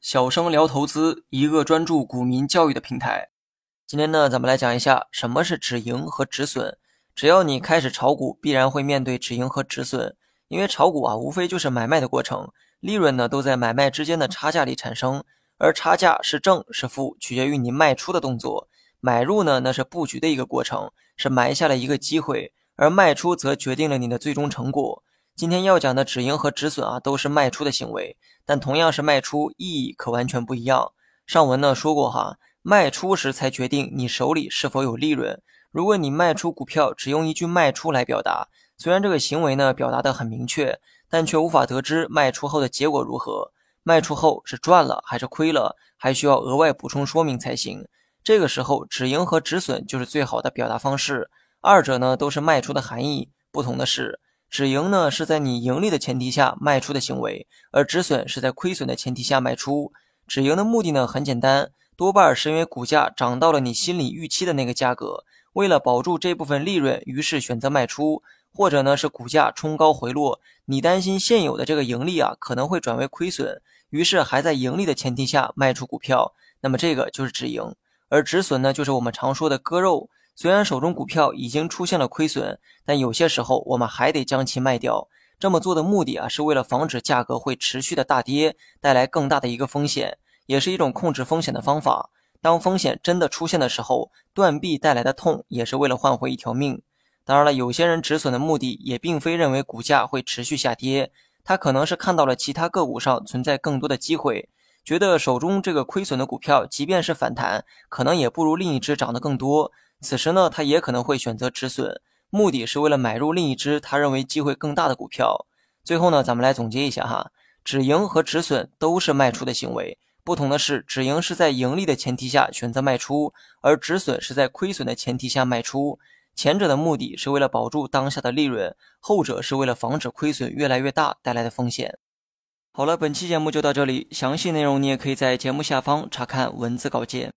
小生聊投资，一个专注股民教育的平台。今天呢，咱们来讲一下什么是止盈和止损。只要你开始炒股，必然会面对止盈和止损。因为炒股啊，无非就是买卖的过程，利润呢都在买卖之间的差价里产生，而差价是正是负，取决于你卖出的动作。买入呢，那是布局的一个过程，是埋下了一个机会，而卖出则决定了你的最终成果。今天要讲的止盈和止损啊，都是卖出的行为，但同样是卖出，意义可完全不一样。上文呢说过哈，卖出时才决定你手里是否有利润。如果你卖出股票，只用一句卖出来表达，虽然这个行为呢表达的很明确，但却无法得知卖出后的结果如何。卖出后是赚了还是亏了，还需要额外补充说明才行。这个时候，止盈和止损就是最好的表达方式。二者呢都是卖出的含义，不同的是。止盈呢是在你盈利的前提下卖出的行为，而止损是在亏损的前提下卖出。止盈的目的呢很简单，多半是因为股价涨到了你心里预期的那个价格，为了保住这部分利润，于是选择卖出；或者呢是股价冲高回落，你担心现有的这个盈利啊可能会转为亏损，于是还在盈利的前提下卖出股票，那么这个就是止盈。而止损呢就是我们常说的割肉。虽然手中股票已经出现了亏损，但有些时候我们还得将其卖掉。这么做的目的啊，是为了防止价格会持续的大跌，带来更大的一个风险，也是一种控制风险的方法。当风险真的出现的时候，断臂带来的痛也是为了换回一条命。当然了，有些人止损的目的也并非认为股价会持续下跌，他可能是看到了其他个股上存在更多的机会，觉得手中这个亏损的股票，即便是反弹，可能也不如另一只涨得更多。此时呢，他也可能会选择止损，目的是为了买入另一只他认为机会更大的股票。最后呢，咱们来总结一下哈，止盈和止损都是卖出的行为，不同的是，止盈是在盈利的前提下选择卖出，而止损是在亏损的前提下卖出。前者的目的是为了保住当下的利润，后者是为了防止亏损越来越大带来的风险。好了，本期节目就到这里，详细内容你也可以在节目下方查看文字稿件。